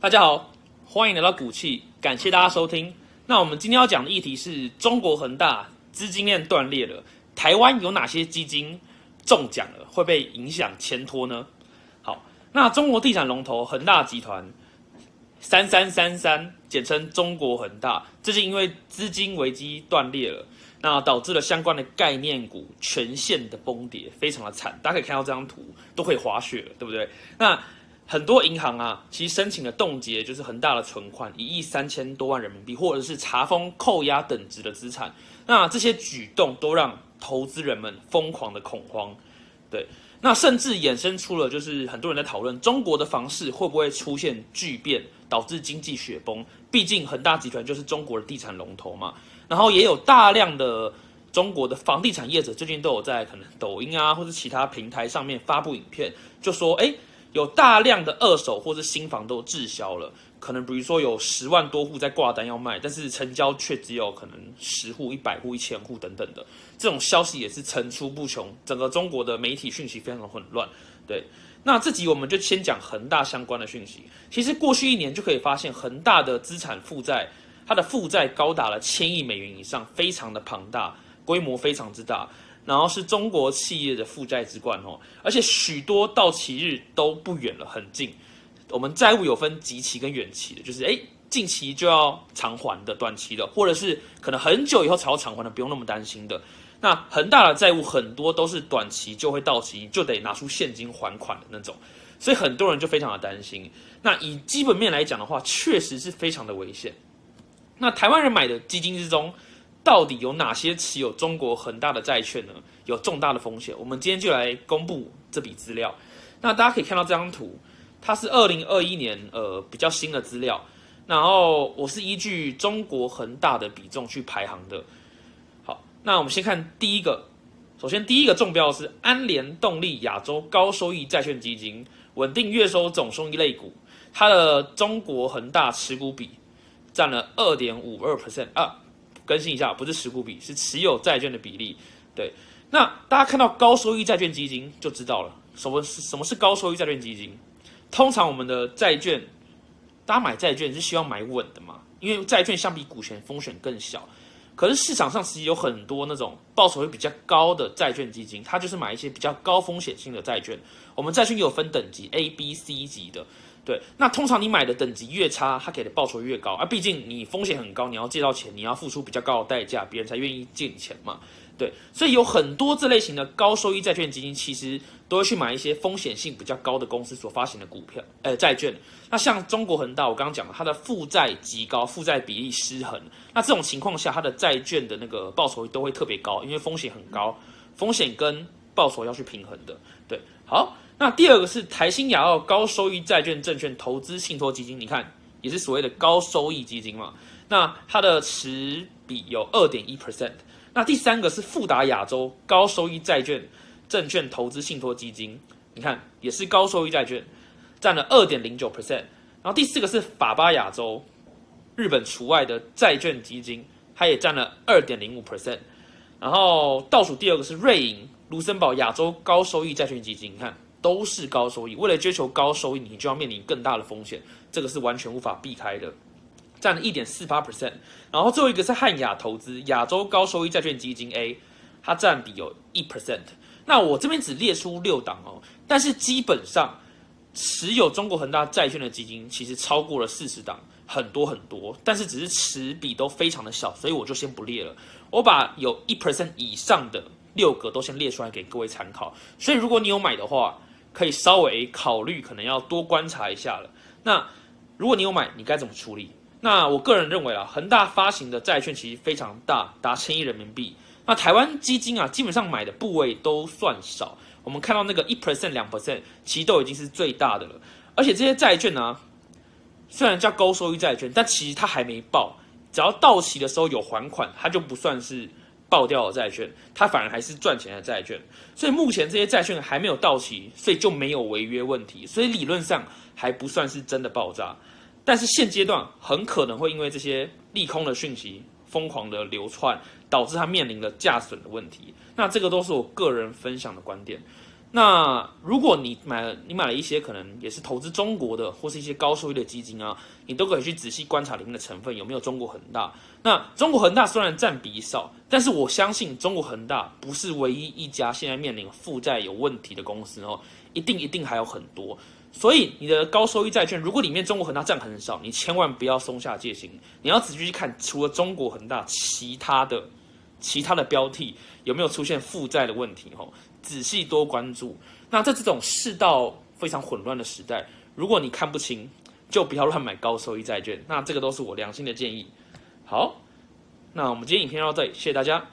大家好，欢迎来到股气，感谢大家收听。那我们今天要讲的议题是中国恒大资金链断裂了，台湾有哪些基金中奖了，会被影响前拖呢？好，那中国地产龙头恒大集团三三三三，简称中国恒大，最近因为资金危机断裂了，那导致了相关的概念股全线的崩跌，非常的惨。大家可以看到这张图，都可以滑雪了，对不对？那很多银行啊，其实申请了冻结，就是恒大的存款一亿三千多万人民币，或者是查封、扣押等值的资产。那这些举动都让投资人们疯狂的恐慌，对。那甚至衍生出了，就是很多人在讨论中国的房市会不会出现巨变，导致经济雪崩。毕竟恒大集团就是中国的地产龙头嘛。然后也有大量的中国的房地产业者最近都有在可能抖音啊或者其他平台上面发布影片，就说，哎。有大量的二手或是新房都滞销了，可能比如说有十万多户在挂单要卖，但是成交却只有可能十户、一百户、一千户等等的，这种消息也是层出不穷，整个中国的媒体讯息非常的混乱。对，那这集我们就先讲恒大相关的讯息。其实过去一年就可以发现，恒大的资产负债，它的负债高达了千亿美元以上，非常的庞大，规模非常之大。然后是中国企业的负债之冠哦，而且许多到期日都不远了，很近。我们债务有分极期跟远期的，就是哎，近期就要偿还的，短期的，或者是可能很久以后才要偿还的，不用那么担心的。那恒大的债务很多都是短期就会到期，就得拿出现金还款的那种，所以很多人就非常的担心。那以基本面来讲的话，确实是非常的危险。那台湾人买的基金之中。到底有哪些持有中国恒大的债券呢？有重大的风险。我们今天就来公布这笔资料。那大家可以看到这张图，它是二零二一年呃比较新的资料。然后我是依据中国恒大的比重去排行的。好，那我们先看第一个。首先第一个中标是安联动力亚洲高收益债券基金，稳定月收总收益类股，它的中国恒大持股比占了二点五二 percent 啊。更新一下，不是持股比，是持有债券的比例。对，那大家看到高收益债券基金就知道了，什么是什么是高收益债券基金？通常我们的债券，大家买债券是希望买稳的嘛？因为债券相比股权风险更小。可是市场上其实有很多那种报酬会比较高的债券基金，它就是买一些比较高风险性的债券。我们债券有分等级，A、B、C 级的。对，那通常你买的等级越差，它给的报酬越高啊。毕竟你风险很高，你要借到钱，你要付出比较高的代价，别人才愿意借你钱嘛。对，所以有很多这类型的高收益债券基金，其实都会去买一些风险性比较高的公司所发行的股票，呃，债券。那像中国恒大，我刚刚讲了，它的负债极高，负债比例失衡。那这种情况下，它的债券的那个报酬都会特别高，因为风险很高，风险跟报酬要去平衡的。对，好。那第二个是台新亚澳高收益债券证券投资信托基金，你看也是所谓的高收益基金嘛。那它的持比有二点一 percent。那第三个是富达亚洲高收益债券证券投资信托基金，你看也是高收益债券，占了二点零九 percent。然后第四个是法巴亚洲日本除外的债券基金，它也占了二点零五 percent。然后倒数第二个是瑞银卢森堡亚洲高收益债券基金，你看。都是高收益，为了追求高收益，你就要面临更大的风险，这个是完全无法避开的，占了一点四八 percent。然后最后一个是汉雅投资亚洲高收益债券基金 A，它占比有一 percent。那我这边只列出六档哦，但是基本上持有中国恒大债券的基金其实超过了四十档，很多很多，但是只是持比都非常的小，所以我就先不列了。我把有一 percent 以上的六个都先列出来给各位参考。所以如果你有买的话，可以稍微考虑，可能要多观察一下了。那如果你有买，你该怎么处理？那我个人认为啊，恒大发行的债券其实非常大，达千亿人民币。那台湾基金啊，基本上买的部位都算少。我们看到那个一 percent、两 percent，其实都已经是最大的了。而且这些债券呢，虽然叫高收益债券，但其实它还没爆，只要到期的时候有还款，它就不算是。爆掉的债券，它反而还是赚钱的债券，所以目前这些债券还没有到期，所以就没有违约问题，所以理论上还不算是真的爆炸，但是现阶段很可能会因为这些利空的讯息疯狂的流窜，导致它面临了价损的问题。那这个都是我个人分享的观点。那如果你买了，你买了一些可能也是投资中国的，或是一些高收益的基金啊，你都可以去仔细观察里面的成分有没有中国恒大。那中国恒大虽然占比少，但是我相信中国恒大不是唯一一家现在面临负债有问题的公司哦，一定一定还有很多。所以你的高收益债券，如果里面中国恒大占很少，你千万不要松下戒心，你要仔细去看，除了中国恒大，其他的其他的标的有没有出现负债的问题哦。仔细多关注。那在这种世道非常混乱的时代，如果你看不清，就不要乱买高收益债券。那这个都是我良心的建议。好，那我们今天影片到这里，谢谢大家。